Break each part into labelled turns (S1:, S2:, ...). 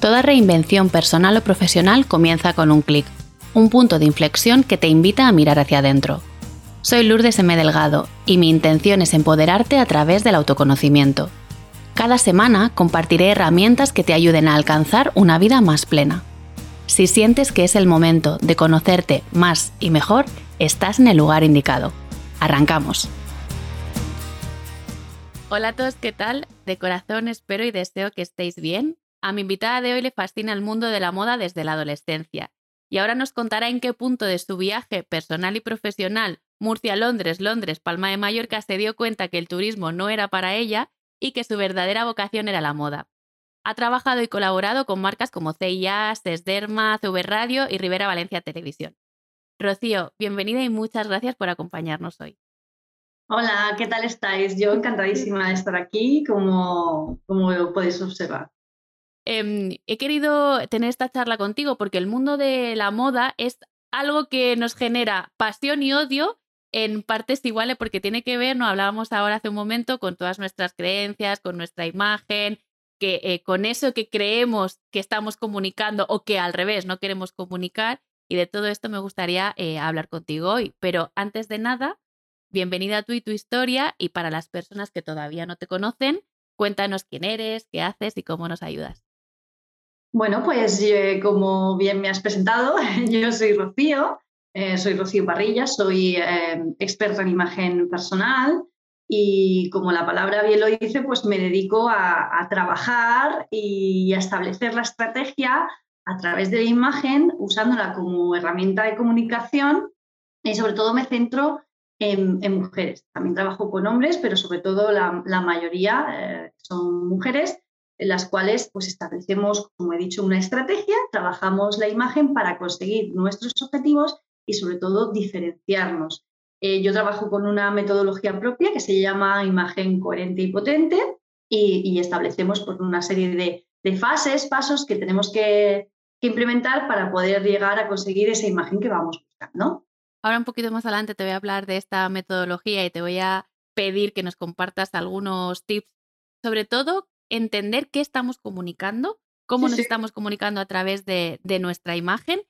S1: Toda reinvención personal o profesional comienza con un clic, un punto de inflexión que te invita a mirar hacia adentro. Soy Lourdes M. Delgado y mi intención es empoderarte a través del autoconocimiento. Cada semana compartiré herramientas que te ayuden a alcanzar una vida más plena. Si sientes que es el momento de conocerte más y mejor, estás en el lugar indicado. Arrancamos. Hola a todos, ¿qué tal? De corazón espero y deseo que estéis bien a mi invitada de hoy le fascina el mundo de la moda desde la adolescencia y ahora nos contará en qué punto de su viaje personal y profesional Murcia-Londres, Londres, Palma de Mallorca se dio cuenta que el turismo no era para ella y que su verdadera vocación era la moda. Ha trabajado y colaborado con marcas como CIA, Sesderma, CV Radio y Rivera Valencia Televisión. Rocío, bienvenida y muchas gracias por acompañarnos hoy.
S2: Hola, ¿qué tal estáis? Yo encantadísima de estar aquí, como, como podéis observar.
S1: Em, he querido tener esta charla contigo porque el mundo de la moda es algo que nos genera pasión y odio en partes iguales porque tiene que ver, no hablábamos ahora hace un momento, con todas nuestras creencias, con nuestra imagen, que eh, con eso que creemos que estamos comunicando o que al revés no queremos comunicar. Y de todo esto me gustaría eh, hablar contigo hoy. Pero antes de nada, bienvenida tú y tu historia. Y para las personas que todavía no te conocen, cuéntanos quién eres, qué haces y cómo nos ayudas.
S2: Bueno, pues como bien me has presentado, yo soy Rocío, eh, soy Rocío Parrilla, soy eh, experta en imagen personal y como la palabra bien lo dice, pues me dedico a, trabajar y a establecer la estrategia a través de la imagen, usándola como herramienta de comunicación y sobre todo me centro en, mujeres. También trabajo con hombres, pero sobre todo la, mayoría eh, son mujeres en las cuales pues establecemos, como he dicho, una estrategia, trabajamos la imagen para conseguir nuestros objetivos y sobre todo diferenciarnos. Eh, yo trabajo con una metodología propia que se llama imagen coherente y potente y, establecemos pues, una serie de, fases, pasos que tenemos que, implementar para poder llegar a conseguir esa imagen que vamos buscando.
S1: Ahora un poquito más adelante te voy a hablar de esta metodología y te voy a pedir que nos compartas algunos tips, sobre todo entender qué estamos comunicando, cómo nos estamos comunicando a través de, nuestra imagen.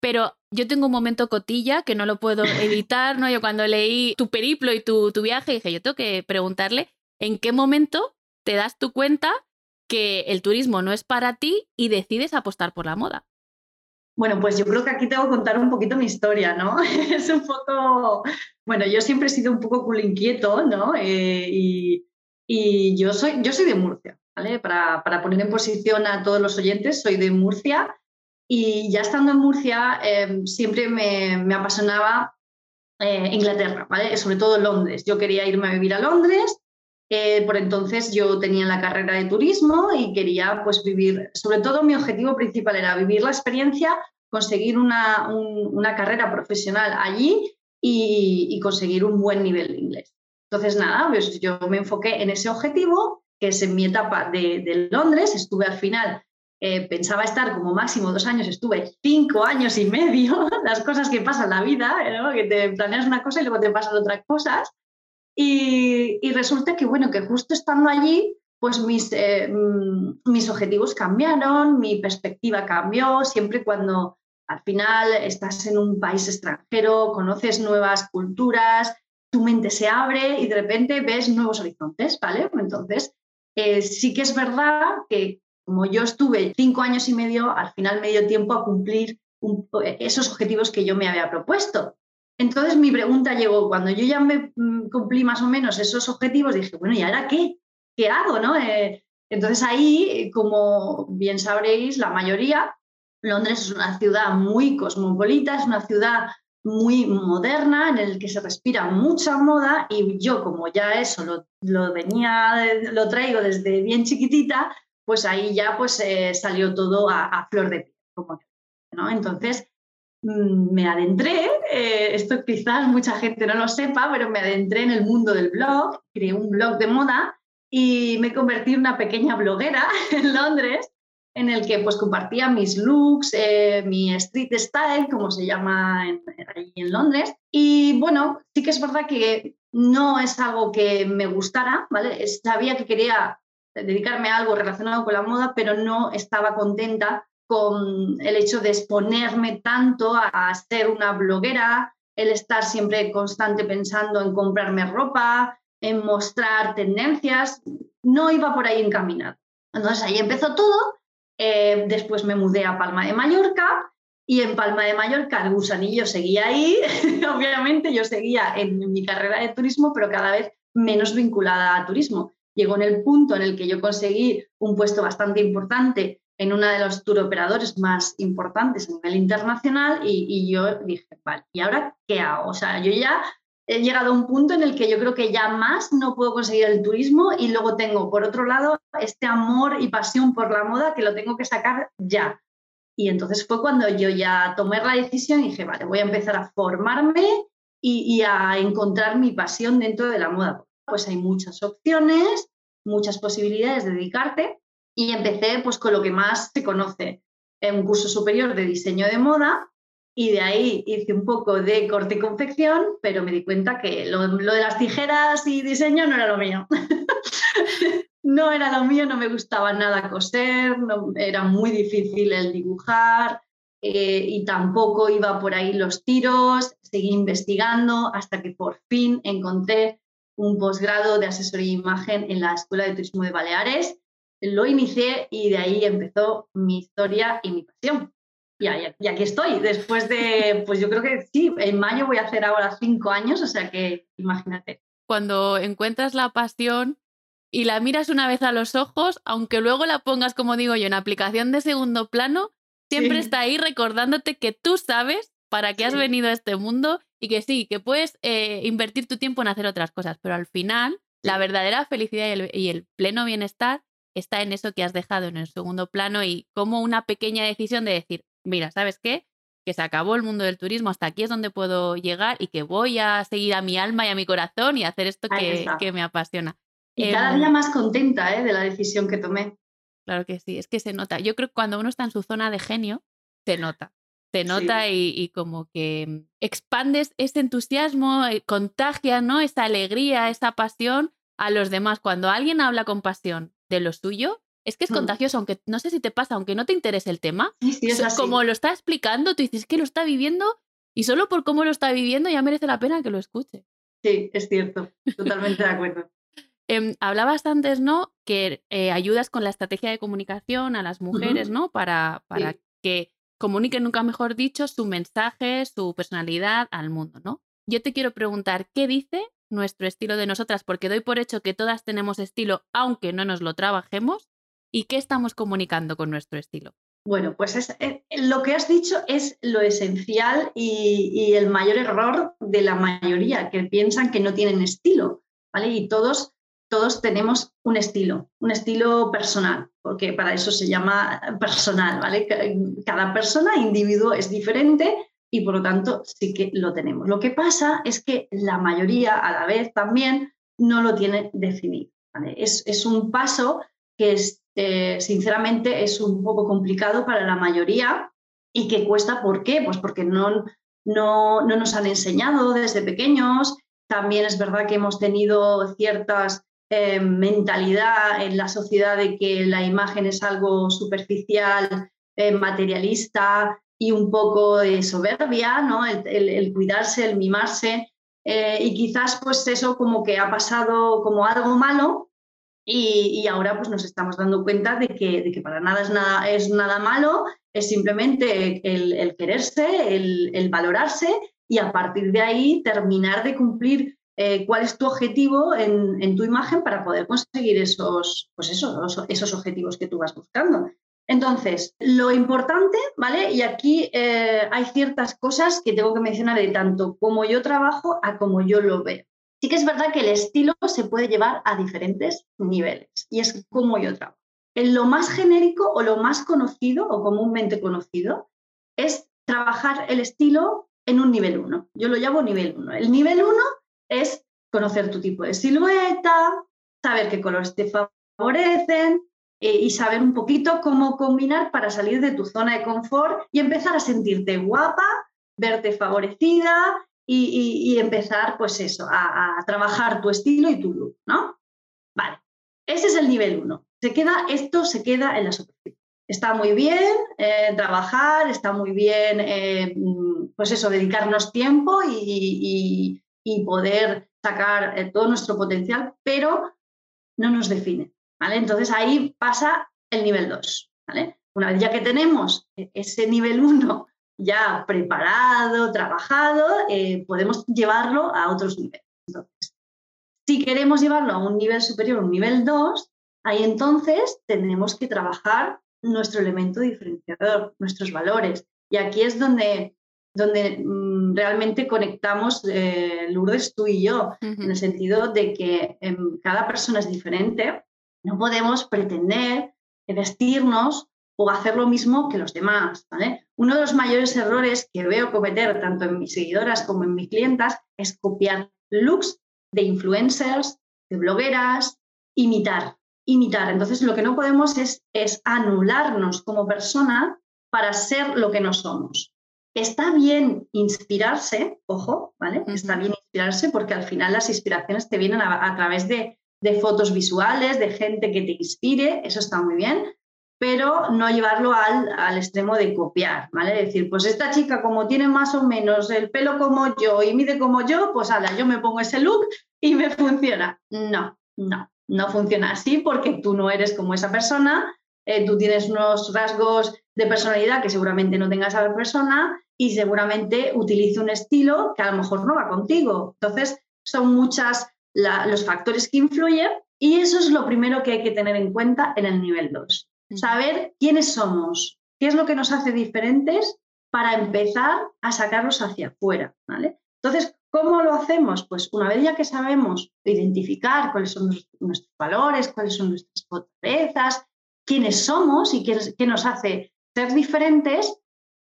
S1: Pero yo tengo un momento cotilla que no lo puedo evitar, ¿no? Yo cuando leí tu periplo y tu, tu viaje dije, yo tengo que preguntarle en qué momento te das tu cuenta que el turismo no es para ti y decides apostar por la moda.
S2: Bueno, pues yo creo que aquí tengo que contar un poquito mi historia, ¿no? es un poco, bueno, yo siempre he sido un poco culo inquieto, ¿no? Eh, y, y, yo, soy, yo soy de Murcia, para, poner en posición a todos los oyentes, soy de Murcia y ya estando en Murcia em, siempre me, apasionaba eh, Inglaterra, ¿vale? sobre todo Londres. Yo quería irme a vivir a Londres, eh, por entonces yo tenía la carrera de turismo y quería pues vivir, sobre todo mi objetivo principal era vivir la experiencia, conseguir una, carrera profesional allí y, y, conseguir un buen nivel de inglés. Entonces, nada, pues yo me enfoqué en ese objetivo que es en mi etapa de, Londres, estuve al final, eh, pensaba estar como máximo dos años, estuve cinco años y medio, las cosas que pasan en la vida, que te planeas una cosa y luego te pasan otras cosas. Y, resulta que, bueno, que justo estando allí, pues mis, eh, mm, mis objetivos cambiaron, mi perspectiva cambió, siempre cuando al final estás en un país extranjero, conoces nuevas culturas, tu mente se abre y de repente ves nuevos horizontes, ¿vale? Entonces, eh, sí que es verdad que como yo estuve cinco años y medio, al final me dio tiempo a cumplir esos objetivos que yo me había propuesto. Entonces mi pregunta llegó, cuando yo ya me mm, cumplí más o menos esos objetivos, dije, bueno, ¿y ahora qué? ¿Qué hago? No? Eh, entonces ahí, como bien sabréis, la mayoría, Londres es una ciudad muy cosmopolita, es una ciudad muy moderna en el que se respira mucha moda y yo como ya eso lo, lo venía, lo traigo desde bien chiquitita, pues ahí ya pues eh, salió todo a, flor de piel. ¿no? Entonces mm, me adentré, eh, esto quizás mucha gente no lo sepa, pero me adentré en el mundo del blog, creé un blog de moda y me convertí en una pequeña bloguera en Londres en el que pues compartía mis looks, eh, mi street style, como se llama en, en Londres. Y bueno, sí que es verdad que no es algo que me gustara, ¿vale? Sabía que quería dedicarme a algo relacionado con la moda, pero no estaba contenta con el hecho de exponerme tanto a, ser una bloguera, el estar siempre constante pensando en comprarme ropa, en mostrar tendencias, no iba por ahí encaminado. Entonces ahí empezó todo, eh, después me mudé a Palma de Mallorca y en Palma de Mallorca el gusanillo seguía ahí, obviamente yo seguía en mi carrera de turismo, pero cada vez menos vinculada a turismo. Llegó en el punto en el que yo conseguí un puesto bastante importante en uno de los tour operadores más importantes a nivel internacional y, y, yo dije, vale, ¿y ahora qué hago? O sea, yo ya he llegado a un punto en el que yo creo que ya más no puedo conseguir el turismo y luego tengo, por otro lado, este amor y pasión por la moda que lo tengo que sacar ya. Y entonces fue cuando yo ya tomé la decisión y dije, vale, voy a empezar a formarme y, a encontrar mi pasión dentro de la moda. Pues hay muchas opciones, muchas posibilidades de dedicarte y empecé pues con lo que más se conoce, un curso superior de diseño de moda y de ahí hice un poco de corte y confección, pero me di cuenta que lo, lo de las tijeras y diseño no era lo mío. no era lo mío, no me gustaba nada coser, no, era muy difícil el dibujar eh, y tampoco iba por ahí los tiros. Seguí investigando hasta que por fin encontré un posgrado de asesoría de imagen en la Escuela de Turismo de Baleares. Lo inicié y de ahí empezó mi historia y mi pasión. Y, y aquí estoy, después de, pues yo creo que sí, en mayo voy a hacer ahora cinco años, o sea que imagínate.
S1: Cuando encuentras la pasión, y la miras una vez a los ojos, aunque luego la pongas, como digo yo, en aplicación de segundo plano, siempre está ahí recordándote que tú sabes para qué has venido a este mundo y que sí, que puedes eh, invertir tu tiempo en hacer otras cosas, pero al final la verdadera felicidad y el, y el, pleno bienestar está en eso que has dejado en el segundo plano y como una pequeña decisión de decir, mira, ¿sabes qué? Que se acabó el mundo del turismo, hasta aquí es donde puedo llegar y que voy a seguir a mi alma y a mi corazón y hacer esto que, que me apasiona.
S2: Y cada día más contenta ¿eh? de la decisión que tomé.
S1: Claro que sí, es que se nota. Yo creo que cuando uno está en su zona de genio, se nota. Se nota y, como que expandes ese entusiasmo, eh, contagias ¿no? esa alegría, esa pasión a los demás. Cuando alguien habla con pasión de lo suyo, es que es mm. contagioso, aunque no sé si te pasa, aunque no te interese el tema. Como lo está explicando, tú dices que lo está viviendo y solo por cómo lo está viviendo ya merece la pena que lo escuche.
S2: Sí, es cierto, totalmente de acuerdo.
S1: Em, hablabas antes, ¿no? Que eh, ayudas con la estrategia de comunicación a las mujeres, ¿no? Para, para que comuniquen, nunca mejor dicho, su mensaje, su personalidad al mundo, ¿no? Yo te quiero preguntar, ¿qué dice nuestro estilo de nosotras? Porque doy por hecho que todas tenemos estilo, aunque no nos lo trabajemos. ¿Y qué estamos comunicando con nuestro estilo?
S2: Bueno, pues es, eh, lo que has dicho es lo esencial y, el mayor error de la mayoría, que piensan que no tienen estilo, ¿vale? Y todos todos tenemos un estilo, un estilo personal, porque para eso se llama personal, ¿vale? Cada persona, individuo, es diferente y por lo tanto sí que lo tenemos. Lo que pasa es que la mayoría a la vez también no lo tiene definido. Es, un paso que eh, sinceramente es un poco complicado para la mayoría y que cuesta, ¿por qué? Pues porque no, no, no nos han enseñado desde pequeños. También es verdad que hemos tenido ciertas eh, mentalidad en la sociedad de que la imagen es algo superficial, eh, materialista y un poco de soberbia, ¿no? el, cuidarse, el mimarse. Y quizás pues eso como que ha pasado como algo malo y, ahora pues nos estamos dando cuenta de que, de que para nada es, nada es nada malo, es simplemente el, quererse, el, valorarse y a partir de ahí terminar de cumplir eh, cuál es tu objetivo en, tu imagen para poder conseguir esos, pues esos objetivos que tú vas buscando. Entonces, lo importante, ¿vale? Y aquí eh, hay ciertas cosas que tengo que mencionar de tanto como yo trabajo a como yo lo veo. Sí que es verdad que el estilo se puede llevar a diferentes niveles y es como yo trabajo. En lo más genérico o lo más conocido o comúnmente conocido es trabajar el estilo en un nivel 1. Yo lo llamo nivel 1. El nivel 1 es conocer tu tipo de silueta, saber qué colores te favorecen eh, y saber un poquito cómo combinar para salir de tu zona de confort y empezar a sentirte guapa, verte favorecida y, empezar, pues eso, a, trabajar tu estilo y tu look, ¿no? Vale. Ese es el nivel 1. Se queda, esto se queda en la superficie. Está muy bien eh, trabajar, está muy bien, eh, pues eso, dedicarnos tiempo y, poder sacar eh, todo nuestro potencial, pero no nos define. ¿vale? Entonces ahí pasa el nivel 2. ¿vale? Una vez ya que tenemos ese nivel 1 ya preparado, trabajado, podemos llevarlo a otros niveles. Entonces, si queremos llevarlo a un nivel superior, un nivel 2, ahí entonces tenemos que trabajar nuestro elemento diferenciador, nuestros valores. Y aquí es donde, donde mm, realmente conectamos eh, Lourdes, tú y yo, en el sentido de que em, cada persona es diferente. No podemos pretender vestirnos o hacer lo mismo que los demás. Uno de los mayores errores que veo cometer tanto en mis seguidoras como en mis clientas es copiar looks de influencers, de blogueras, imitar imitar. Entonces, lo que no podemos es, es anularnos como persona para ser lo que no somos. Está bien inspirarse, ojo, ¿vale? Está bien inspirarse porque al final las inspiraciones te vienen a, través de, de, fotos visuales, de gente que te inspire, eso está muy bien, pero no llevarlo al, al extremo de copiar, ¿vale? Decir, pues esta chica como tiene más o menos el pelo como yo y mide como yo, pues ala, yo me pongo ese look y me funciona. No, no no funciona así porque tú no eres como esa persona, eh, tú tienes unos rasgos de personalidad que seguramente no tenga esa persona y seguramente utiliza un estilo que a lo mejor no va contigo. Entonces, son muchas los factores que influyen y eso es lo primero que hay que tener en cuenta en el nivel 2. Saber quiénes somos, qué es lo que nos hace diferentes para empezar a sacarlos hacia afuera. ¿vale? Entonces, ¿Cómo lo hacemos? Pues una vez ya que sabemos identificar cuáles son nuestros valores, cuáles son nuestras fortalezas, quiénes somos y qué, nos hace ser diferentes,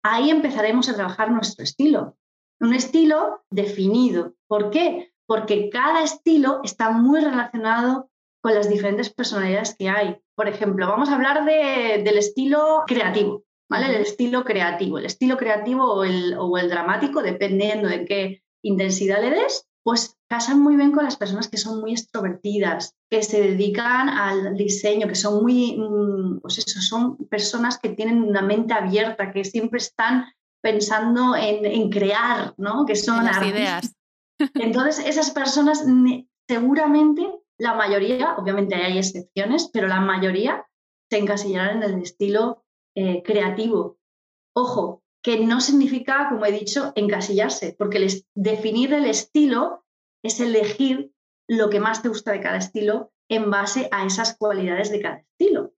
S2: ahí empezaremos a trabajar nuestro estilo. Un estilo definido. ¿Por qué? Porque cada estilo está muy relacionado con las diferentes personalidades que hay. Por ejemplo, vamos a hablar del estilo creativo, ¿vale? El estilo creativo. El estilo creativo o el, o el dramático, dependiendo de qué intensidad le des, pues casan muy bien con las personas que son muy extrovertidas, que se dedican al diseño, que son muy, mm, pues eso, son personas que tienen una mente abierta, que siempre están pensando en, crear, ¿no? Que son
S1: las ideas.
S2: Entonces, esas personas seguramente, la mayoría, obviamente hay excepciones, pero la mayoría se encasillarán en el estilo eh, creativo. Ojo, que no significa, como he dicho, encasillarse, porque definir el estilo es elegir lo que más te gusta de cada estilo en base a esas cualidades de cada estilo.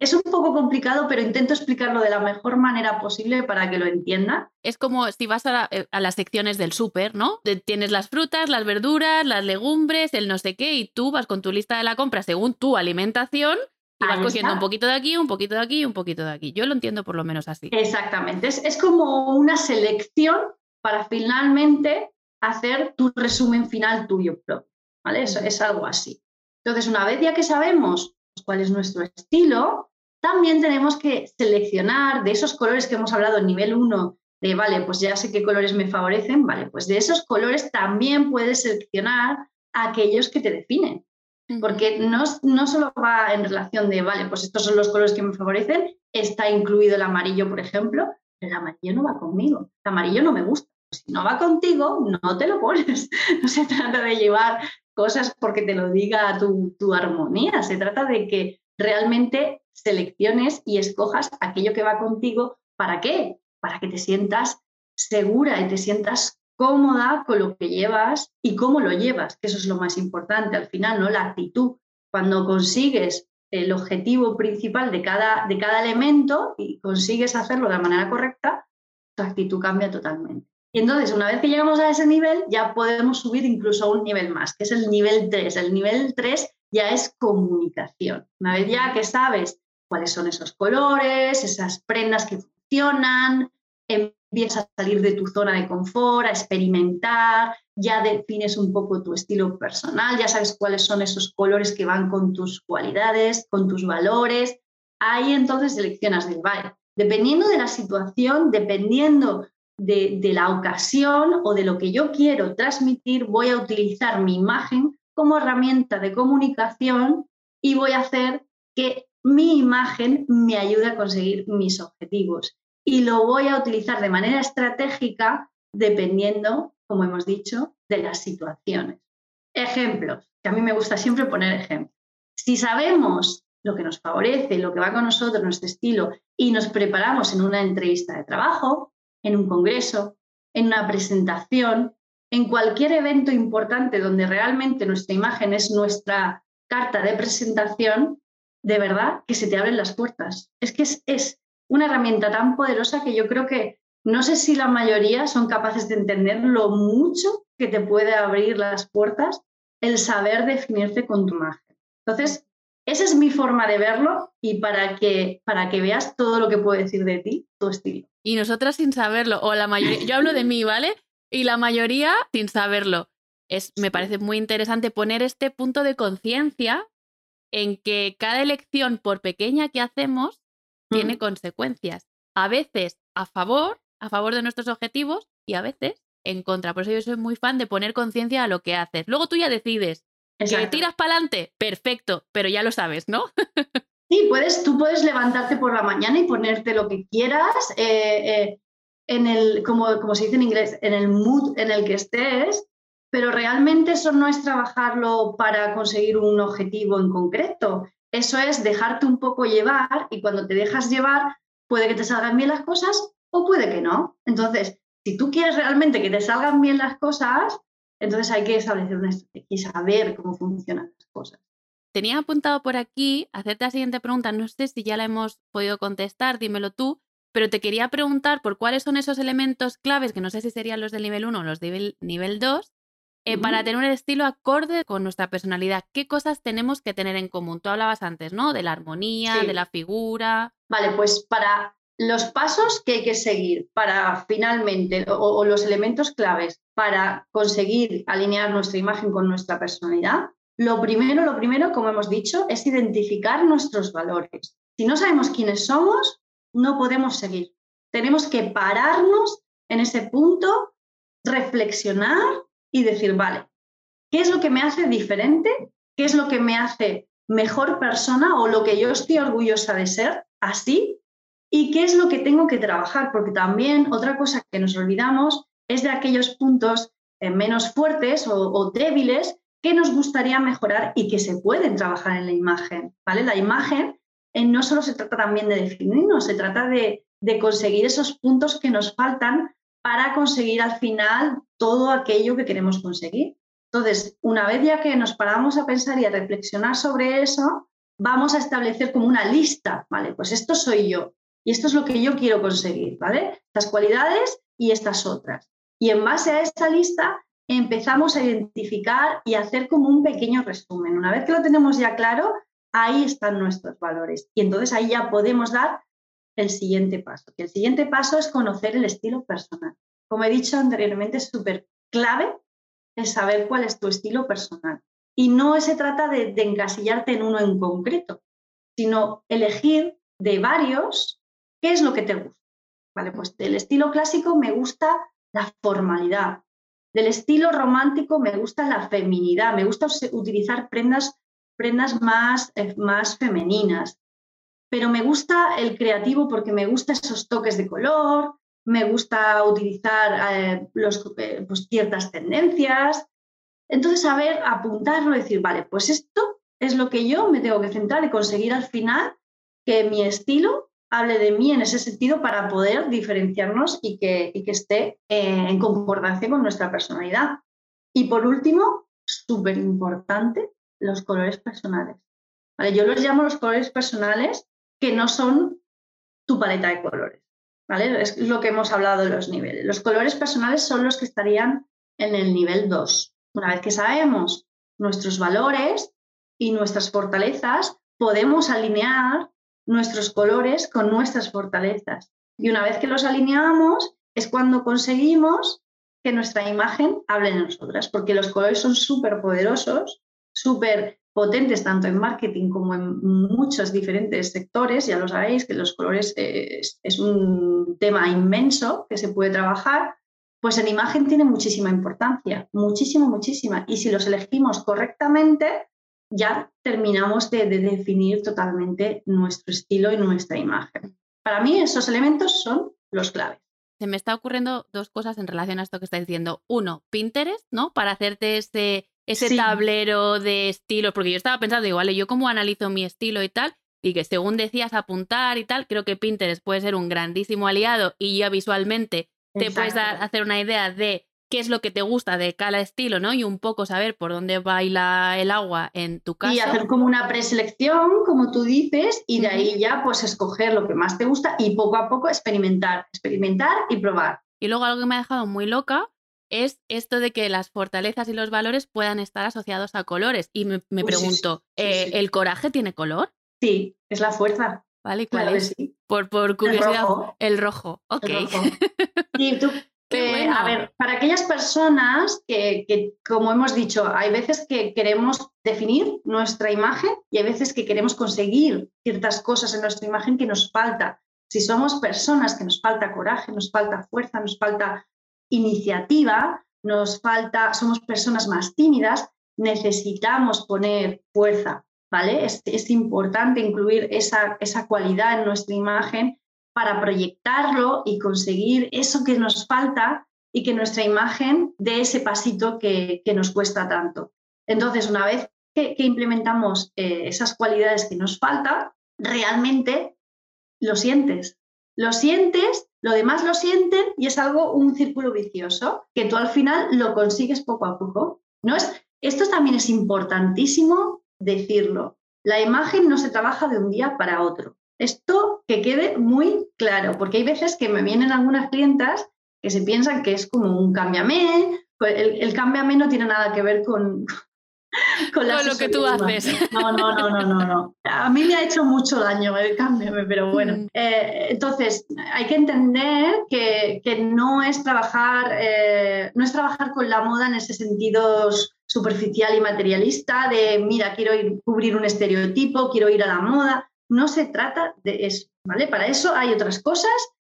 S2: Es un poco complicado, pero intento explicarlo de la mejor manera posible para que lo entienda.
S1: Es como si vas a, eh, las secciones del súper, ¿no? Tienes las frutas, las verduras, las legumbres, el no sé qué, y tú vas con tu lista de la compra según tu alimentación y vas cogiendo un poquito de aquí, un poquito de aquí y un poquito de aquí. Yo lo entiendo por lo menos así.
S2: Exactamente. Es, como una selección para finalmente hacer tu resumen final tuyo propio. ¿Vale? Eso es algo así. Entonces, una vez ya que sabemos cuál es nuestro estilo, también tenemos que seleccionar de esos colores que hemos hablado en nivel 1, de, vale, pues ya sé qué colores me favorecen, vale, pues de esos colores también puedes seleccionar aquellos que te definen porque no, no solo va en relación de, vale, pues estos son los colores que me favorecen, está incluido el amarillo, por ejemplo, pero el amarillo no va conmigo, el amarillo no me gusta. Si no va contigo, no te lo pones. No se trata de llevar cosas porque te lo diga tu, tu armonía, se trata de que realmente selecciones y escojas aquello que va contigo. ¿Para qué? Para que te sientas segura y te sientas cómoda con lo que llevas y cómo lo llevas, que eso es lo más importante al final, ¿no? La actitud. Cuando consigues el objetivo principal de cada, de cada elemento y consigues hacerlo de la manera correcta, tu actitud cambia totalmente. Y entonces, una vez que llegamos a ese nivel, ya podemos subir incluso a un nivel más, que es el nivel 3. El nivel 3 ya es comunicación. Una vez ya que sabes cuáles son esos colores, esas prendas que funcionan, empiezas a salir de tu zona de confort, a experimentar, ya defines un poco tu estilo personal, ya sabes cuáles son esos colores que van con tus cualidades, con tus valores. Ahí entonces seleccionas del vale. Dependiendo de la situación, dependiendo de, la ocasión o de lo que yo quiero transmitir, voy a utilizar mi imagen como herramienta de comunicación y voy a hacer que mi imagen me ayude a conseguir mis objetivos. Y lo voy a utilizar de manera estratégica dependiendo, como hemos dicho, de las situaciones. Ejemplos, que a mí me gusta siempre poner ejemplos. Si sabemos lo que nos favorece, lo que va con nosotros, nuestro estilo, y nos preparamos en una entrevista de trabajo, en un congreso, en una presentación, en cualquier evento importante donde realmente nuestra imagen es nuestra carta de presentación, de verdad que se te abren las puertas. Es que es, una herramienta tan poderosa que yo creo que no sé si la mayoría son capaces de entender lo mucho que te puede abrir las puertas el saber definirte con tu imagen. Entonces, esa es mi forma de verlo y para que, para que veas todo lo que puedo decir de ti, tu estilo.
S1: Y nosotras sin saberlo, o la mayoría, yo hablo de mí, ¿vale? Y la mayoría sin saberlo. Es, me parece muy interesante poner este punto de conciencia en que cada elección, por pequeña que hacemos, tiene consecuencias. A veces a favor, a favor de nuestros objetivos, y a veces en contra. Por eso yo soy muy fan de poner conciencia a lo que haces. Luego tú ya decides. Que tiras para adelante, perfecto, pero ya lo sabes, ¿no?
S2: sí, puedes, tú puedes levantarte por la mañana y ponerte lo que quieras, eh, eh, en el, como, como se dice en inglés, en el mood en el que estés, pero realmente eso no es trabajarlo para conseguir un objetivo en concreto. Eso es dejarte un poco llevar y cuando te dejas llevar, puede que te salgan bien las cosas o puede que no. Entonces, si tú quieres realmente que te salgan bien las cosas, entonces hay que establecer una estrategia y saber cómo funcionan las cosas.
S1: Tenía apuntado por aquí hacerte la siguiente pregunta, no sé si ya la hemos podido contestar, dímelo tú, pero te quería preguntar por cuáles son esos elementos claves, que no sé si serían los del nivel 1 o los del nivel 2, eh, para tener un estilo acorde con nuestra personalidad. ¿Qué cosas tenemos que tener en común? Tú hablabas antes, ¿no? De la armonía, de la figura.
S2: Vale, pues para los pasos que hay que seguir para finalmente, o, los elementos claves para conseguir alinear nuestra imagen con nuestra personalidad, lo primero, lo primero, como hemos dicho, es identificar nuestros valores. Si no sabemos quiénes somos, no podemos seguir. Tenemos que pararnos en ese punto, reflexionar y decir, vale, ¿qué es lo que me hace diferente? ¿Qué es lo que me hace mejor persona o lo que yo estoy orgullosa de ser así? ¿Y qué es lo que tengo que trabajar? Porque también otra cosa que nos olvidamos es de aquellos puntos eh, menos fuertes o, débiles que nos gustaría mejorar y que se pueden trabajar en la imagen. ¿vale? La imagen eh, no solo se trata también de definirnos, se trata de, de conseguir esos puntos que nos faltan para conseguir al final todo aquello que queremos conseguir. Entonces, una vez ya que nos paramos a pensar y a reflexionar sobre eso, vamos a establecer como una lista, ¿vale? Pues esto soy yo, y esto es lo que yo quiero conseguir, ¿vale? Estas cualidades y estas otras. Y en base a esta lista empezamos a identificar y hacer como un pequeño resumen. Una vez que lo tenemos ya claro, ahí están nuestros valores. Y entonces ahí ya podemos dar el siguiente paso. el siguiente paso es conocer el estilo personal. Como he dicho anteriormente, es súper clave el saber cuál es tu estilo personal. Y no se trata de encasillarte en uno en concreto, sino elegir de varios ¿Qué es lo que te gusta? Vale, pues del estilo clásico me gusta la formalidad. Del estilo romántico me gusta la feminidad, me gusta utilizar prendas, prendas más, eh, más femeninas. Pero me gusta el creativo porque me gustan esos toques de color, me gusta utilizar eh, los, eh, pues ciertas tendencias. Entonces, saber apuntarlo y decir, vale, pues esto es lo que yo me tengo que centrar y conseguir al final que mi estilo hable de mí en ese sentido para poder diferenciarnos y que, esté eh, en concordancia con nuestra personalidad. Y por último, súper importante, los colores personales. ¿Vale? Yo los llamo los colores personales que no son tu paleta de colores. Es lo que hemos hablado de los niveles. Los colores personales son los que estarían en el nivel 2. Una vez que sabemos nuestros valores y nuestras fortalezas, podemos alinear nuestros colores con nuestras fortalezas. Y una vez que los alineamos, es cuando conseguimos que nuestra imagen hable de nosotras, porque los colores son súper poderosos, súper potentes tanto en marketing como en muchos diferentes sectores. Ya lo sabéis que los colores es, es un tema inmenso que se puede trabajar. Pues en imagen tiene muchísima importancia, muchísima, muchísima. Y si los elegimos correctamente, ya terminamos de, definir totalmente nuestro estilo y nuestra imagen. Para mí esos elementos son los claves.
S1: Se me está ocurriendo dos cosas en relación a esto que estás diciendo. Uno, Pinterest, ¿no? Para hacerte ese, ese tablero de estilo, porque yo estaba pensando, igual, yo cómo analizo mi estilo y tal, y que según decías apuntar y tal, creo que Pinterest puede ser un grandísimo aliado y ya visualmente te puedes dar, hacer una idea de qué es lo que te gusta de cada estilo, ¿no? Y un poco saber por dónde baila el agua en tu casa.
S2: Y hacer como una preselección, como tú dices, y de ahí ya pues escoger lo que más te gusta y poco a poco experimentar, experimentar y probar.
S1: Y luego algo que me ha dejado muy loca es esto de que las fortalezas y los valores puedan estar asociados a colores. Y me, pregunto, eh, ¿el coraje tiene color?
S2: Sí, es la fuerza.
S1: ¿Vale? ¿Cuál es? Por, por curiosidad. El rojo. Ok.
S2: Y tú a ver, para aquellas personas que, como hemos dicho, hay veces que queremos definir nuestra imagen y hay veces que queremos conseguir ciertas cosas en nuestra imagen que nos falta. Si somos personas que nos falta coraje, nos falta fuerza, nos falta iniciativa, nos falta, somos personas más tímidas, necesitamos poner fuerza, ¿vale? Es, es importante incluir esa, esa cualidad en nuestra imagen para proyectarlo y conseguir eso que nos falta y que nuestra imagen dé ese pasito que, nos cuesta tanto. Entonces, una vez que, implementamos eh, esas cualidades que nos faltan, realmente lo sientes. Lo sientes, lo demás lo sienten y es algo, un círculo vicioso, que tú al final lo consigues poco a poco. ¿no? Es, esto también es importantísimo decirlo. La imagen no se trabaja de un día para otro. Esto que quede muy claro, porque hay veces que me vienen algunas clientas que se piensan que es como un cámbiame. El, el cámbiame no tiene nada que ver con,
S1: con, lo que tú haces.
S2: No, no, no, no, no, no. A mí me ha hecho mucho daño el cámbiame, pero bueno. Mm. Eh, entonces, hay que entender que, que no, es trabajar, eh, no es trabajar con la moda en ese sentido superficial y materialista de, mira, quiero ir, cubrir un estereotipo, quiero ir a la moda no se trata de eso, ¿vale? Para eso hay otras cosas,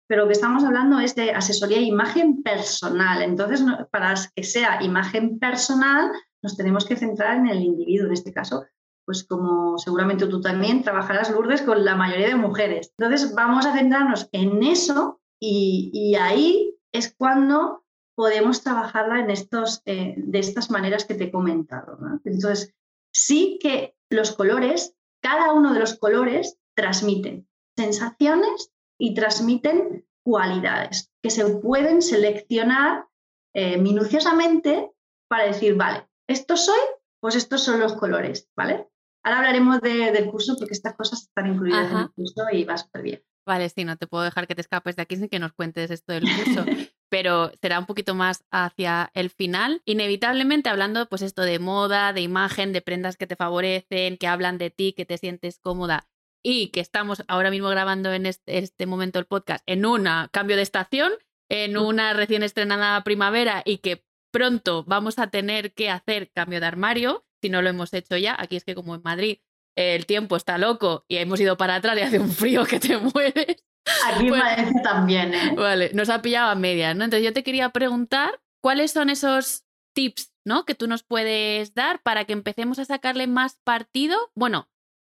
S2: pero lo que estamos hablando es de asesoría e imagen personal. Entonces, para que sea imagen personal, nos tenemos que centrar en el individuo, en este caso, pues como seguramente tú también trabajarás, Lourdes, con la mayoría de mujeres. Entonces, vamos a centrarnos en eso y, ahí es cuando podemos trabajarla en estos, eh, de estas maneras que te he comentado. Entonces, sí que los colores cada uno de los colores transmiten sensaciones y transmiten cualidades que se pueden seleccionar eh, minuciosamente para decir, vale, esto soy, pues estos son los colores, ¿vale? Ahora hablaremos del curso porque estas cosas están incluidas en el curso y va súper bien.
S1: Vale, sí, no te puedo dejar que te escapes de aquí sin que nos cuentes esto del curso, pero será un poquito más hacia el final. Inevitablemente hablando, pues esto de moda, de imagen, de prendas que te favorecen, que hablan de ti, que te sientes cómoda y que estamos ahora mismo grabando en este, este momento el podcast en un cambio de estación, en una recién estrenada primavera y que pronto vamos a tener que hacer cambio de armario, si no lo hemos hecho ya. Aquí es que como en Madrid el tiempo está loco y hemos ido para atrás y hace un frío que te mueres.
S2: Aquí parece también, ¿eh?
S1: Vale, nos ha pillado a medias, ¿no? Entonces yo te quería preguntar cuáles son esos tips, ¿no? Que tú nos puedes dar para que empecemos a sacarle más partido. Bueno,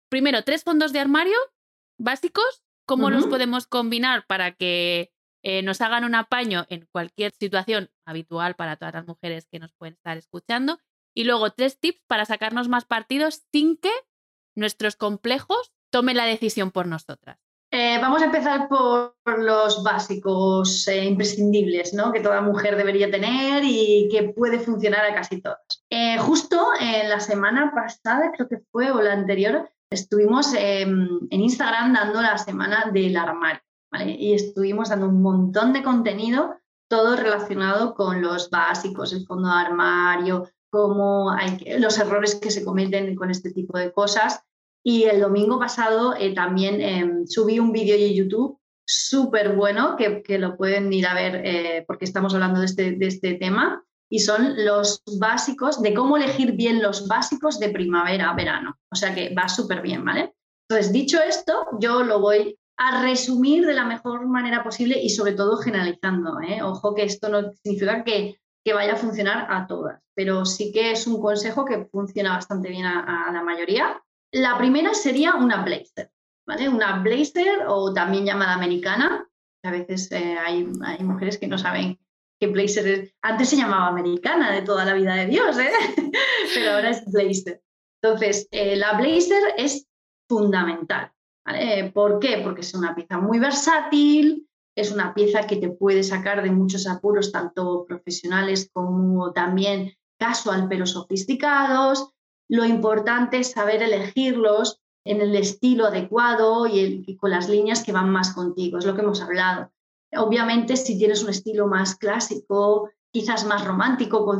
S1: primero, tres fondos de armario básicos, ¿cómo los podemos combinar para que eh, nos hagan un apaño en cualquier situación habitual para todas las mujeres que nos pueden estar escuchando? Y luego tres tips para sacarnos más partidos sin que nuestros complejos tomen la decisión por nosotras.
S2: Eh, vamos a empezar por los básicos e imprescindibles ¿no? que toda mujer debería tener y que puede funcionar a casi todas. Eh, justo en la semana pasada, creo que fue, o la anterior, estuvimos em, en Instagram dando la semana del armario y estuvimos dando un montón de contenido, todo relacionado con los básicos, el fondo de armario, cómo hay los errores que se cometen con este tipo de cosas. Y el domingo pasado eh, también em, subí un vídeo en YouTube súper bueno que, lo pueden ir a ver eh, porque estamos hablando de este, de este tema y son los básicos de cómo elegir bien los básicos de primavera a verano. O sea que va súper bien, ¿vale? Entonces, dicho esto, yo lo voy a resumir de la mejor manera posible y sobre todo generalizando. ¿eh? Ojo que esto no significa que vaya a funcionar a todas, pero sí que es un consejo que funciona bastante bien a, la mayoría. La primera sería una blazer, ¿vale? Una blazer o también llamada americana. A veces eh, hay, hay, mujeres que no saben qué blazer es. Antes se llamaba americana de toda la vida de Dios, ¿eh? pero ahora es blazer. Entonces, eh, la blazer es fundamental. ¿Por qué? Porque es una pieza muy versátil, es una pieza que te puede sacar de muchos apuros, tanto profesionales como también casual, pero sofisticados. Lo importante es saber elegirlos en el estilo adecuado y, con las líneas que van más contigo, es lo que hemos hablado. Obviamente, si tienes un estilo más clásico, quizás más romántico,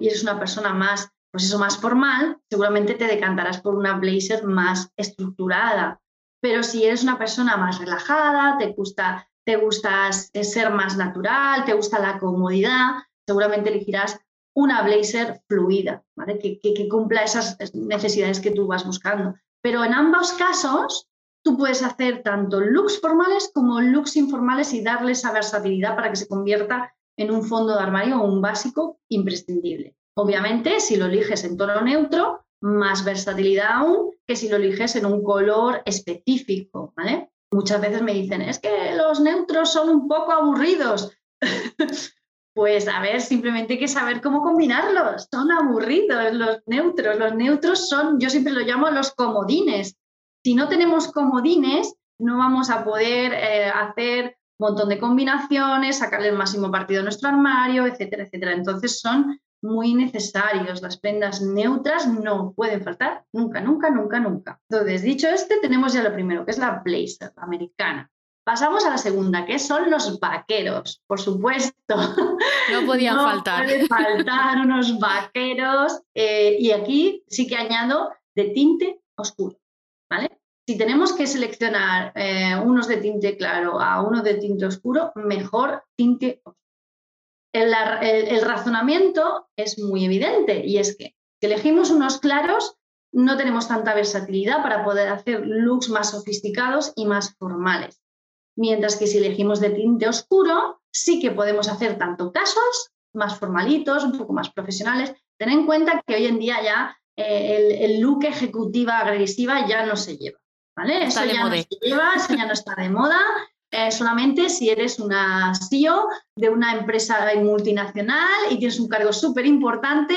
S2: y eres una persona más, pues eso, más formal, seguramente te decantarás por una blazer más estructurada. Pero si eres una persona más relajada, te gusta te gusta ser más natural, te gusta la comodidad, seguramente elegirás una blazer fluida, ¿vale? que, cumpla esas necesidades que tú vas buscando. Pero en ambos casos, tú puedes hacer tanto looks formales como looks informales y darle esa versatilidad para que se convierta en un fondo de armario o un básico imprescindible. Obviamente, si lo eliges en tono neutro, más versatilidad aún que si lo eliges en un color específico, muchas veces me dicen, es que los neutros son un poco aburridos. pues a ver, simplemente hay que saber cómo combinarlos. Son aburridos los neutros. Los neutros son, yo siempre lo llamo los comodines. Si no tenemos comodines, no vamos a poder eh, hacer un montón de combinaciones, sacarle el máximo partido a nuestro armario, etcétera, etcétera. Entonces son muy necesarios. Las prendas neutras no pueden faltar nunca, nunca, nunca, nunca. Entonces, dicho este, tenemos ya lo primero, que es la blazer americana. Pasamos a la segunda, que son los vaqueros, por supuesto.
S1: No podían
S2: no
S1: faltar.
S2: Pueden faltar unos vaqueros. Eh, y aquí sí que añado de tinte oscuro, ¿vale? Si tenemos que seleccionar eh, unos de tinte claro a uno de tinte oscuro, mejor tinte oscuro el, razonamiento es muy evidente y es que si elegimos unos claros, no tenemos tanta versatilidad para poder hacer looks más sofisticados y más formales. Mientras que si elegimos de tinte oscuro, sí que podemos hacer tanto casos más formalitos, un poco más profesionales. Ten en cuenta que hoy en día ya eh, el, look ejecutiva agresiva ya no se lleva. ¿vale? Eso ya no se lleva, eso ya no está de moda eh, solamente si eres una CEO de una empresa multinacional y tienes un cargo súper importante.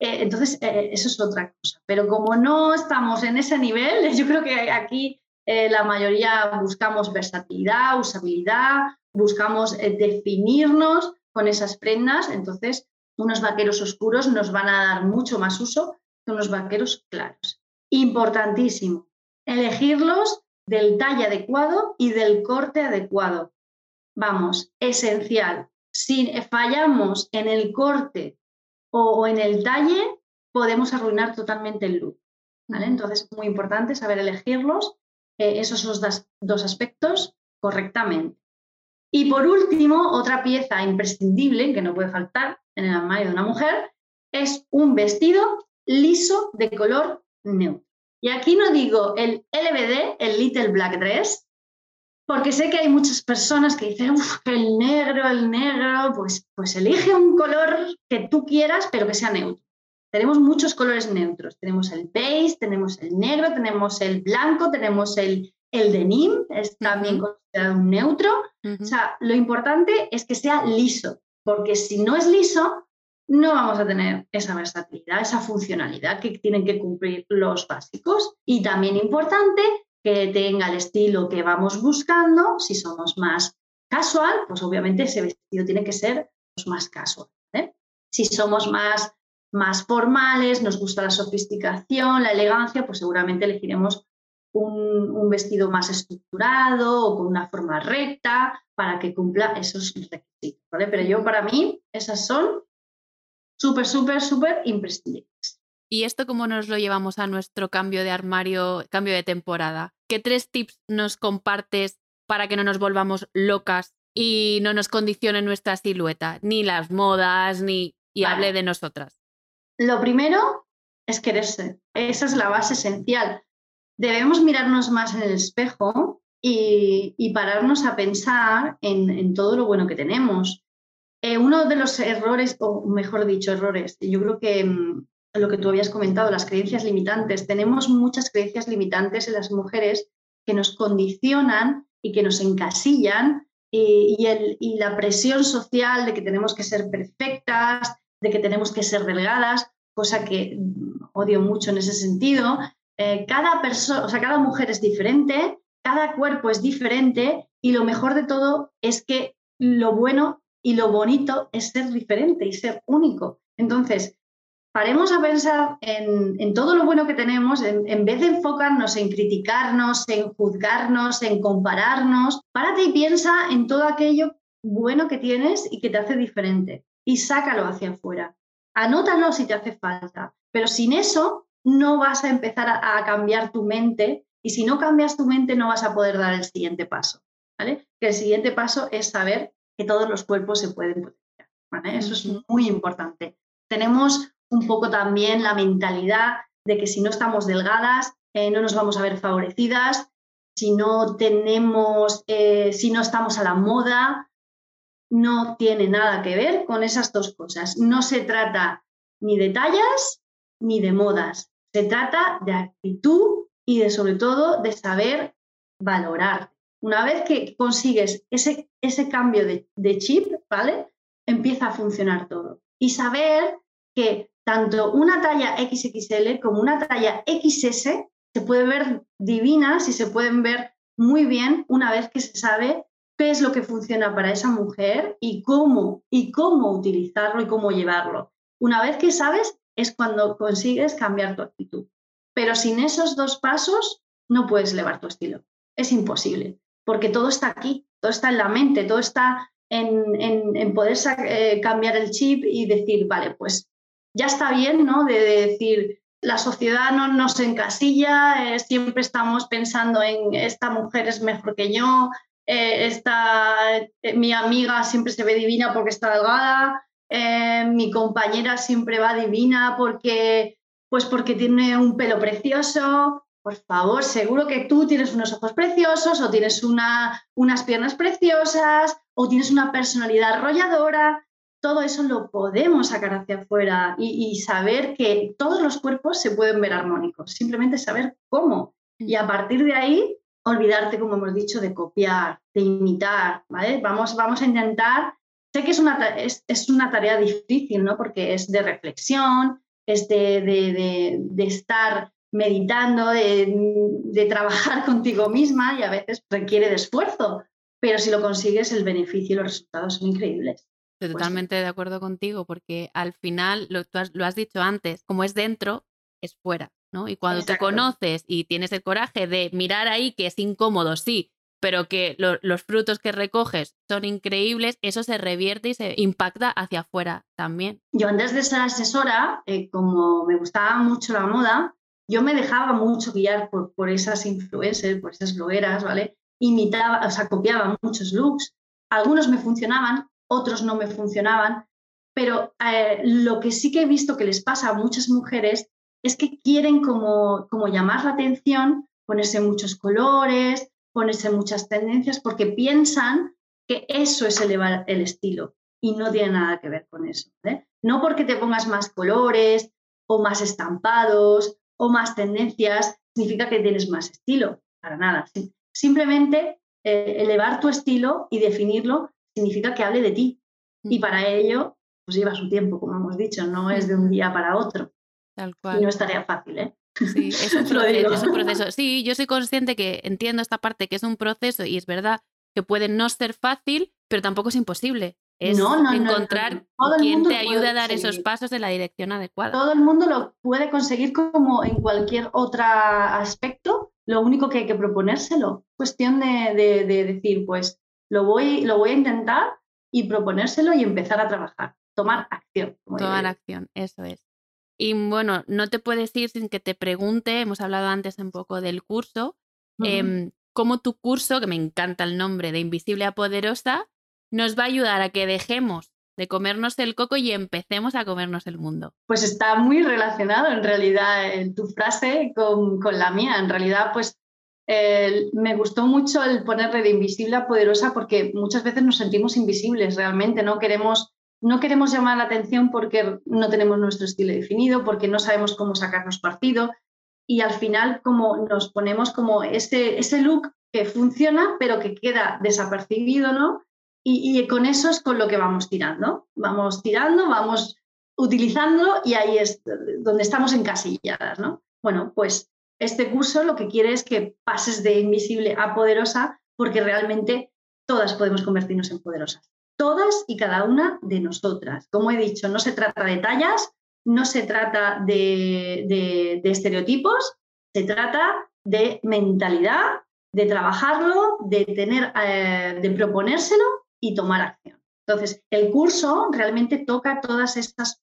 S2: Eh, entonces, eso es otra cosa. Pero como no estamos en ese nivel, yo creo que aquí la mayoría buscamos versatilidad, usabilidad, buscamos definirnos con esas prendas. Entonces, unos vaqueros oscuros nos van a dar mucho más uso que unos vaqueros claros. Importantísimo, elegirlos del talle adecuado y del corte adecuado. Vamos, esencial. Si fallamos en el corte o, en el talle, podemos arruinar totalmente el look. ¿vale? Entonces, muy importante saber elegirlos, eh, esos dos, dos aspectos correctamente. Y por último, otra pieza imprescindible que no puede faltar en el armario de una mujer es un vestido liso de color neutro. Y aquí no digo el LBD, el Little Black Dress, porque sé que hay muchas personas que dicen, el negro, el negro, pues, pues elige un color que tú quieras, pero que sea neutro. Tenemos muchos colores neutros. Tenemos el beige, tenemos el negro, tenemos el blanco, tenemos el, el denim, es también considerado un neutro. O sea, lo importante es que sea liso, porque si no es liso, no vamos a tener esa versatilidad, esa funcionalidad que tienen que cumplir los básicos. Y también importante que tenga el estilo que vamos buscando. Si somos más casual, pues obviamente ese vestido tiene que ser pues, más casual. Si somos más, más formales, nos gusta la sofisticación, la elegancia, pues seguramente elegiremos un, un, vestido más estructurado o con una forma recta para que cumpla esos requisitos. ¿vale? Pero yo, para mí, esas son súper, súper, súper imprescindibles.
S1: ¿Y esto cómo nos lo llevamos a nuestro cambio de armario, cambio de temporada? ¿Qué tres tips nos compartes para que no nos volvamos locas y no nos condicione nuestra silueta? Ni las modas, ni... y hable de nosotras.
S2: Lo primero es quererse. Esa es la base esencial. Debemos mirarnos más en el espejo y, pararnos a pensar en todo lo bueno que tenemos eh, uno de los errores, o mejor dicho, errores, yo creo que mm, lo que tú habías comentado, las creencias limitantes. Tenemos muchas creencias limitantes en las mujeres que nos condicionan y que nos encasillan y, el, y, la presión social de que tenemos que ser perfectas, de que tenemos que ser delgadas, cosa que mm, odio mucho en ese sentido. Eh, cada persona, o sea, cada mujer es diferente, cada cuerpo es diferente y lo mejor de todo es que lo bueno y lo bonito es ser diferente y ser único. Entonces, paremos a pensar en, todo lo bueno que tenemos, en, vez de enfocarnos en criticarnos, en juzgarnos, en compararnos, párate y piensa en todo aquello bueno que tienes y que te hace diferente y sácalo hacia afuera. Anótalo si te hace falta, pero sin eso no vas a empezar a, cambiar tu mente y si no cambias tu mente no vas a poder dar el siguiente paso, ¿vale? Que el siguiente paso es saber que todos los cuerpos se pueden potenciar, ¿vale? Eso es muy importante. Tenemos un poco también la mentalidad de que si no estamos delgadas, eh, no nos vamos a ver favorecidas, si no tenemos, eh, si no estamos a la moda, no tiene nada que ver con esas dos cosas. No se trata ni de tallas ni de modas, se trata de actitud y de sobre todo de saber valorar. Una vez que consigues ese, ese cambio de, chip, ¿vale? Empieza a funcionar todo. Y saber que tanto una talla XXL como una talla XS se pueden ver divinas y se pueden ver muy bien una vez que se sabe qué es lo que funciona para esa mujer y cómo y cómo utilizarlo y cómo llevarlo. Una vez que sabes es cuando consigues cambiar tu actitud. Pero sin esos dos pasos no puedes elevar tu estilo. Es imposible, porque todo está aquí, todo está en la mente, todo está en, poder eh, cambiar el chip y decir, vale, pues ya está bien, ¿no? De, decir, la sociedad no nos encasilla, eh, siempre estamos pensando en esta mujer es mejor que yo, eh, esta, eh, mi amiga siempre se ve divina porque está delgada, mi compañera siempre va divina porque, pues porque tiene un pelo precioso. Por favor, seguro que tú tienes unos ojos preciosos o tienes una, unas piernas preciosas o tienes una personalidad arrolladora todo eso lo podemos sacar hacia afuera y, saber que todos los cuerpos se pueden ver armónicos, simplemente saber cómo. Y a partir de ahí, olvidarte, como hemos dicho, de copiar, de imitar, ¿vale? Vamos, vamos a intentar, sé que es una, es, una tarea difícil, ¿no? Porque es de reflexión, es de, de, estar meditando, de, trabajar contigo misma y a veces requiere de esfuerzo, pero si lo consigues, el beneficio y los resultados son increíbles.
S1: Estoy pues totalmente de acuerdo contigo, porque al final, lo, tú has, lo has dicho antes, como es dentro, es fuera, ¿no? Y cuando te conoces y tienes el coraje de mirar ahí que es incómodo, sí, pero que los frutos que recoges son increíbles, eso se revierte y se impacta hacia afuera también.
S2: Yo antes de ser asesora, eh, como me gustaba mucho la moda, yo me dejaba mucho guiar por, por esas influencers, por esas blogueras, ¿vale? Imitaba, o sea, copiaba muchos looks. Algunos me funcionaban, otros no me funcionaban, pero eh, lo que sí que he visto que les pasa a muchas mujeres es que quieren como, como llamar la atención, ponerse muchos colores, ponerse muchas tendencias, porque piensan que eso es elevar el estilo y no tiene nada que ver con eso. No porque te pongas más colores o más estampados o más tendencias, significa que tienes más estilo, para nada. Simplemente eh, elevar tu estilo y definirlo significa que hable de ti. Y para ello, pues lleva su tiempo, como hemos dicho, no es de un día para otro. Tal cual. No estaría fácil, ¿eh?
S1: Sí, es un, proceso, es un proceso. Sí, yo soy consciente que entiendo esta parte que es un proceso y es verdad que puede no ser fácil, pero tampoco es imposible. Es encontrar quien te ayude a dar esos pasos en la dirección adecuada.
S2: Todo el mundo lo puede conseguir como en cualquier otro aspecto. Lo único que hay que proponérselo. Cuestión de, de decir, pues lo voy, lo voy a intentar y proponérselo y empezar a trabajar, tomar acción.
S1: Tomar acción, eso es. Y bueno, no te puedes ir sin que te pregunte, hemos hablado antes un poco del curso, em, cómo tu curso, que me encanta el nombre de Invisible a Poderosa, nos va a ayudar a que dejemos de comernos el coco y empecemos a comernos el mundo.
S2: Pues está muy relacionado en realidad en tu frase con, con la mía. En realidad, pues me gustó mucho el ponerle de invisible a poderosa porque muchas veces nos sentimos invisibles realmente, no queremos no queremos llamar la atención porque no tenemos nuestro estilo definido, porque no sabemos cómo sacarnos partido y al final como nos ponemos como ese, ese look que funciona pero que queda desapercibido, ¿no? Y, y, con eso es con lo que vamos tirando. Vamos tirando, vamos utilizando y ahí es donde estamos encasilladas, ¿no? Bueno, pues este curso lo que quiere es que pases de invisible a poderosa porque realmente todas podemos convertirnos en poderosas. Todas y cada una de nosotras. Como he dicho, no se trata de tallas, no se trata de, estereotipos, se trata de mentalidad, de trabajarlo, de tener, eh, de proponérselo y tomar acción. Entonces, el curso realmente toca todas esas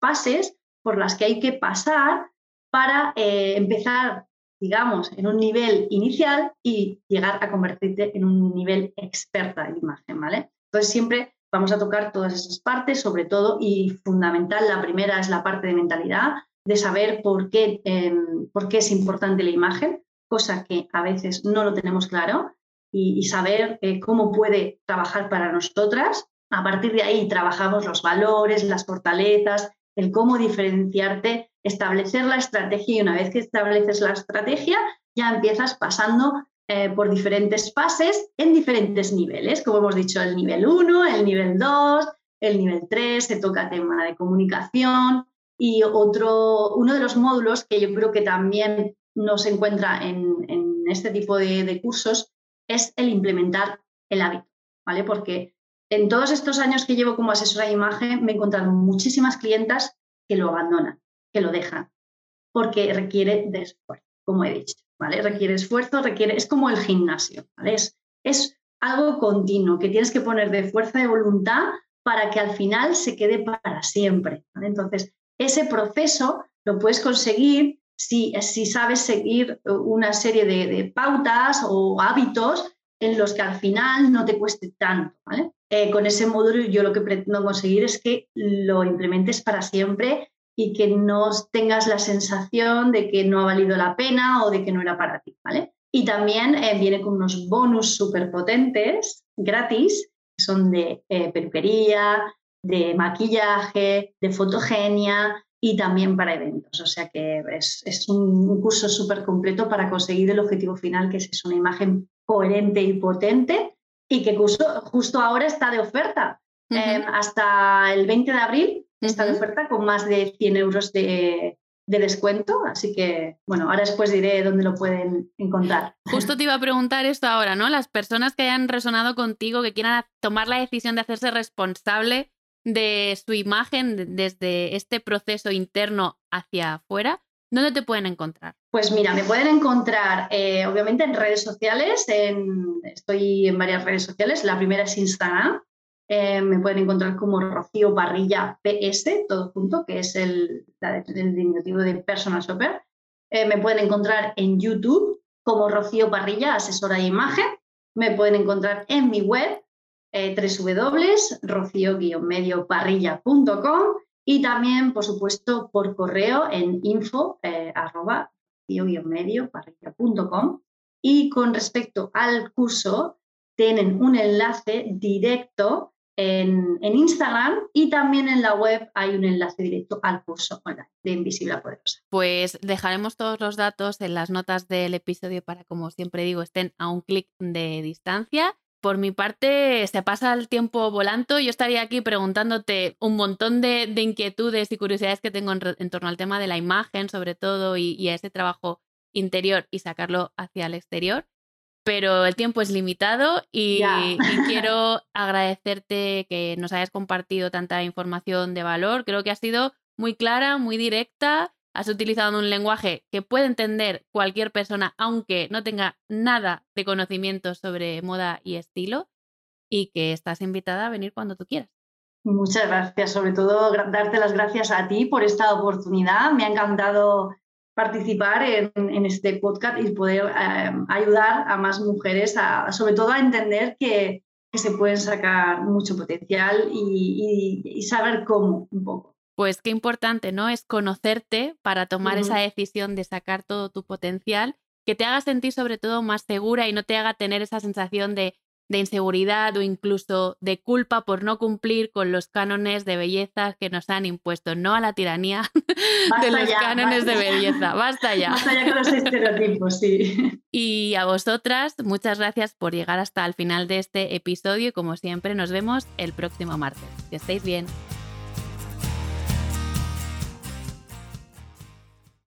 S2: fases por las que hay que pasar para eh, empezar, digamos, en un nivel inicial y llegar a convertirte en un nivel experta de imagen, ¿vale? Entonces, siempre vamos a tocar todas esas partes, sobre todo, y fundamental, la primera es la parte de mentalidad, de saber por qué, em, por qué es importante la imagen, cosa que a veces no lo tenemos claro, y, saber eh, cómo puede trabajar para nosotras. A partir de ahí trabajamos los valores, las fortalezas, el cómo diferenciarte, establecer la estrategia y una vez que estableces la estrategia ya empiezas pasando eh, por diferentes fases en diferentes niveles, como hemos dicho, el nivel 1, el nivel 2, el nivel 3, se toca tema de comunicación y otro, uno de los módulos que yo creo que también no se encuentra en, este tipo de cursos es el implementar el hábito, ¿vale? Porque en todos estos años que llevo como asesora de imagen me he encontrado muchísimas clientas que lo abandonan, que lo dejan, porque requiere de esfuerzo, como he dicho, ¿vale? Requiere esfuerzo, requiere, es como el gimnasio, ¿vale? Es, es algo continuo que tienes que poner de fuerza de voluntad para que al final se quede para siempre. Entonces, ese proceso lo puedes conseguir si, si sabes seguir una serie de, pautas o hábitos en los que al final no te cueste tanto. Eh, con ese módulo yo lo que pretendo conseguir es que lo implementes para siempre y que no tengas la sensación de que no ha valido la pena o de que no era para ti. ¿vale? Y también eh, viene con unos bonus súper potentes, gratis, que son de eh, peluquería, de maquillaje, de fotogenia, y también para eventos. O sea que es, un, curso súper completo para conseguir el objetivo final, que es una imagen coherente y potente y que justo ahora está de oferta. Em, hasta el 20 de abril está de oferta con más de 100 euros de, de descuento. Así que, bueno, ahora después diré dónde lo pueden encontrar.
S1: Justo te iba a preguntar esto ahora, ¿no? Las personas que hayan resonado contigo, que quieran tomar la decisión de hacerse responsable de su imagen desde este proceso interno hacia afuera, ¿dónde te pueden encontrar?
S2: Pues mira, me pueden encontrar eh, obviamente en redes sociales, estoy en varias redes sociales, la primera es Instagram, eh, me pueden encontrar como Rocío Barrilla PS, todo junto, que es el, diminutivo de Personal Shopper. Eh, me pueden encontrar en YouTube como Rocío Barrilla, asesora de imagen. Me pueden encontrar en mi web eh, www.rocio-medioparrilla.com y también, por supuesto, por correo en info eh, arroba medioparrilla.com y con respecto al curso tienen un enlace directo en, Instagram y también en la web hay un enlace directo al curso de Invisible Poderosa.
S1: Pues dejaremos todos los datos en las notas del episodio para, como siempre digo, estén a un clic de distancia por mi parte, se pasa el tiempo volando. Yo estaría aquí preguntándote un montón de, inquietudes y curiosidades que tengo en, torno al tema de la imagen, sobre todo, y, a ese trabajo interior y sacarlo hacia el exterior. Pero el tiempo es limitado y, y quiero agradecerte que nos hayas compartido tanta información de valor. Creo que ha sido muy clara, muy directa has utilizado un lenguaje que puede entender cualquier persona, aunque no tenga nada de conocimiento sobre moda y estilo, y que estás invitada a venir cuando tú quieras.
S2: Muchas gracias, sobre todo darte las gracias a ti por esta oportunidad. Me ha encantado participar en, este podcast y poder eh, ayudar a más mujeres, a, sobre todo a entender que, se pueden sacar mucho potencial y saber cómo un poco
S1: pues qué importante, ¿no? Es conocerte para tomar esa decisión de sacar todo tu potencial, que te haga sentir sobre todo más segura y no te haga tener esa sensación de, de inseguridad o incluso de culpa por no cumplir con los cánones de belleza que nos han impuesto, no a la tiranía de los cánones de belleza. Basta ya.
S2: Basta ya con los estereotipos, sí.
S1: Y a vosotras, muchas gracias por llegar hasta el final de este episodio y como siempre nos vemos el próximo martes. Que estéis bien.